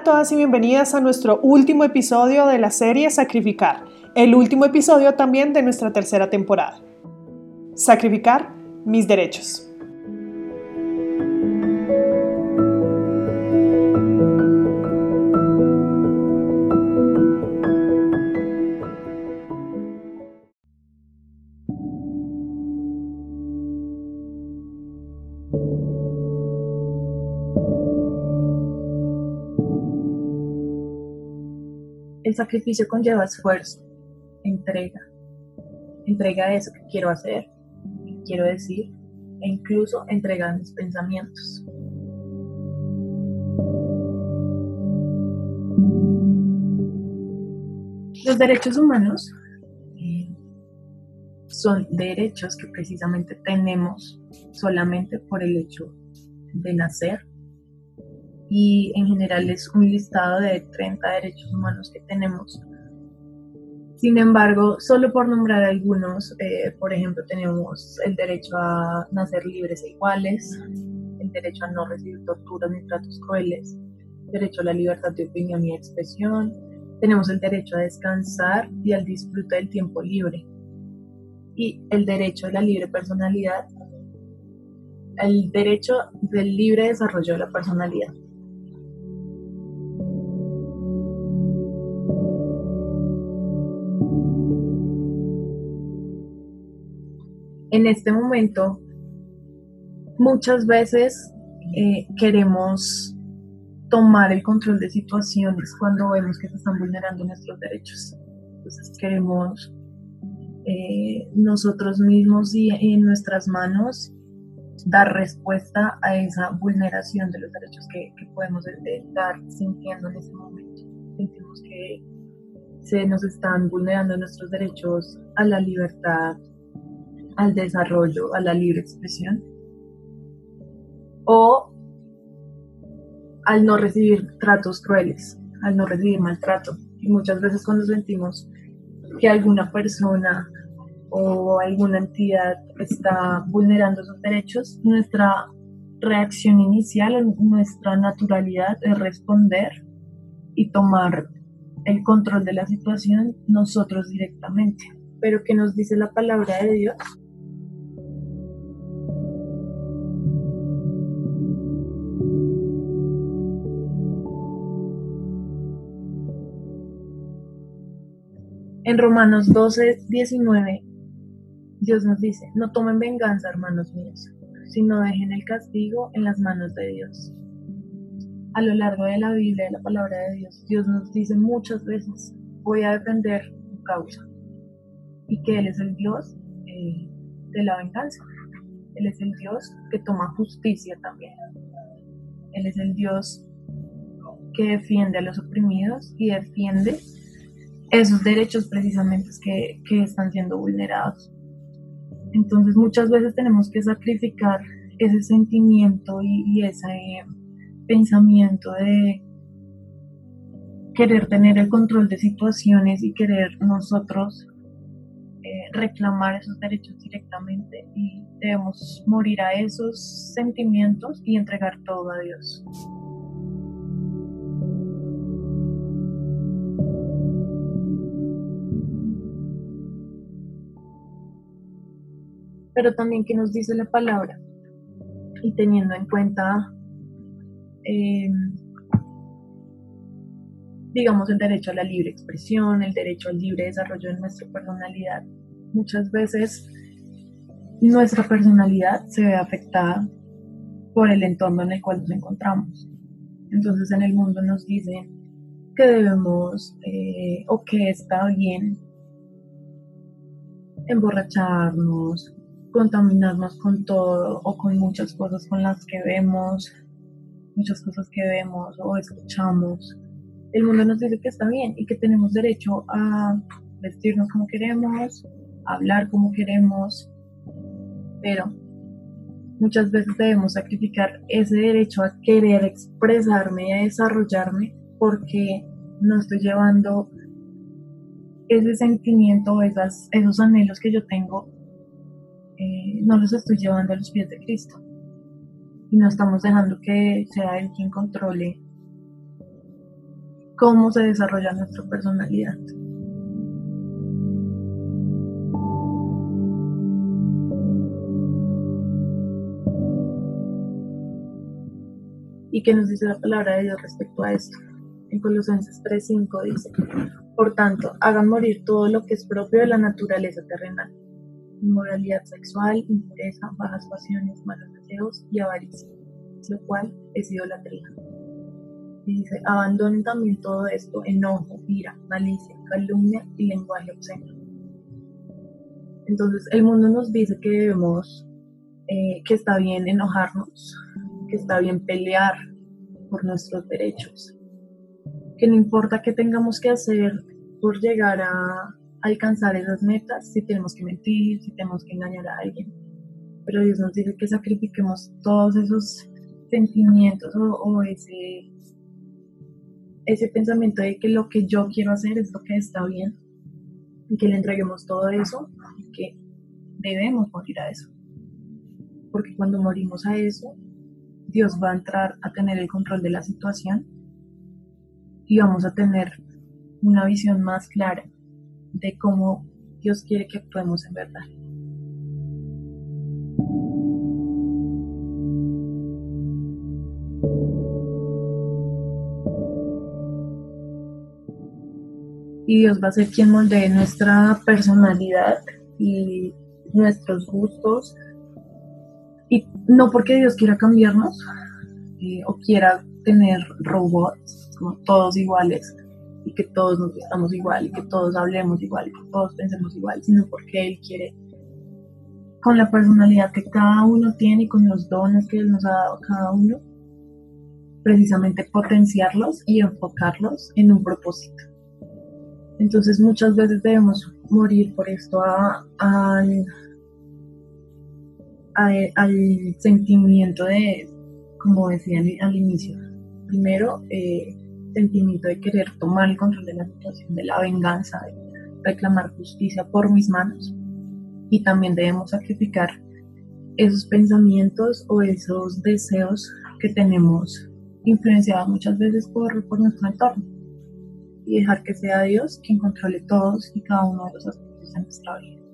a todas y bienvenidas a nuestro último episodio de la serie Sacrificar, el último episodio también de nuestra tercera temporada. Sacrificar mis derechos. El sacrificio conlleva esfuerzo, entrega, entrega de eso que quiero hacer, quiero decir, e incluso entrega mis pensamientos. Los derechos humanos eh, son derechos que precisamente tenemos solamente por el hecho de nacer y en general es un listado de 30 derechos humanos que tenemos. Sin embargo, solo por nombrar algunos, eh, por ejemplo, tenemos el derecho a nacer libres e iguales, el derecho a no recibir torturas ni tratos crueles, el derecho a la libertad de opinión y expresión, tenemos el derecho a descansar y al disfrute del tiempo libre, y el derecho a la libre personalidad, el derecho del libre desarrollo de la personalidad. En este momento muchas veces eh, queremos tomar el control de situaciones cuando vemos que se están vulnerando nuestros derechos. Entonces queremos eh, nosotros mismos y en nuestras manos dar respuesta a esa vulneración de los derechos que, podemos estar sintiendo en ese momento. Sentimos que se nos están vulnerando nuestros derechos a la libertad, al desarrollo, a la libre expresión, o al no recibir tratos crueles, al no recibir maltrato. Y muchas veces cuando sentimos que alguna persona o alguna entidad está vulnerando sus derechos, nuestra reacción inicial, nuestra naturalidad es responder y tomar el control de la situación nosotros directamente. Pero ¿qué nos dice la palabra de Dios? En Romanos 12, 19, Dios nos dice, no tomen venganza, hermanos míos, sino dejen el castigo en las manos de Dios. A lo largo de la Biblia, de la palabra de Dios, Dios nos dice muchas veces, voy a defender tu causa. Y que Él es el Dios eh, de la venganza. Él es el Dios que toma justicia también. Él es el Dios que defiende a los oprimidos y defiende esos derechos precisamente que, que están siendo vulnerados. Entonces muchas veces tenemos que sacrificar ese sentimiento y, ese pensamiento de querer tener el control de situaciones y querer nosotros eh, reclamar esos derechos directamente y debemos morir a esos sentimientos y entregar todo a Dios. Pero también que nos dice la palabra y teniendo en cuenta, em, digamos, el derecho a la libre expresión, el derecho al libre desarrollo de nuestra personalidad. Muchas veces nuestra personalidad se ve afectada por el entorno en el cual nos encontramos. Entonces en el mundo nos dicen que debemos eh, o que está bien emborracharnos, contaminarnos con todo o con muchas cosas con las que vemos, muchas cosas que vemos o escuchamos. El mundo nos dice que está bien y que tenemos derecho a vestirnos como queremos, hablar como queremos, pero muchas veces debemos sacrificar ese derecho a querer expresarme y a desarrollarme porque no estoy llevando ese sentimiento o esos anhelos que yo tengo eh, no los estoy llevando a los pies de Cristo. Y no estamos dejando que sea Él quien controle cómo se desarrolla nuestra personalidad. ¿Y qué nos dice la palabra de Dios respecto a esto? En Colosenses 3:5 dice, por tanto, hagan morir todo lo que es propio de la naturaleza terrenal, inmoralidad sexual, impureza, bajas pasiones, malos deseos y avaricia, lo cual es idolatría. Y dice, abandonen también todo esto, enojo, ira, malicia, calumnia y lenguaje obsceno. Entonces el mundo nos dice que debemos, eh, que está bien enojarnos, que está bien pelear por nuestros derechos, que no importa qué tengamos que hacer por llegar a alcanzar esas metas, si tenemos que mentir, si tenemos que engañar a alguien. Pero Dios nos dice que sacrifiquemos todos esos sentimientos o, ese, ese pensamiento de que lo que yo quiero hacer es lo que está bien y que le entreguemos todo eso y que debemos morir a eso. Porque cuando morimos a eso, Dios va a entrar a tener el control de la situación y vamos a tener una visión más clara de cómo Dios quiere que actuemos en verdad. Y Dios va a ser quien moldee nuestra personalidad y nuestros gustos. Y no porque Dios quiera cambiarnos eh, o quiera tener robots, como todos iguales, y que todos nos vistamos igual, y que todos hablemos igual, y que todos pensemos igual, sino porque Él quiere, con la personalidad que cada uno tiene y con los dones que Él nos ha dado cada uno, precisamente potenciarlos y enfocarlos en un propósito. Entonces muchas veces debemos morir por esto al, al sentimiento de, como decía al inicio, primero eh, sentimiento de querer tomar el control de la situación, de la venganza, de reclamar justicia por mis manos. Y también debemos sacrificar esos pensamientos o esos deseos que tenemos influenciados muchas veces por, nuestro entorno y dejar que sea Dios quien controle todos y cada uno de los aspectos de nuestra vida.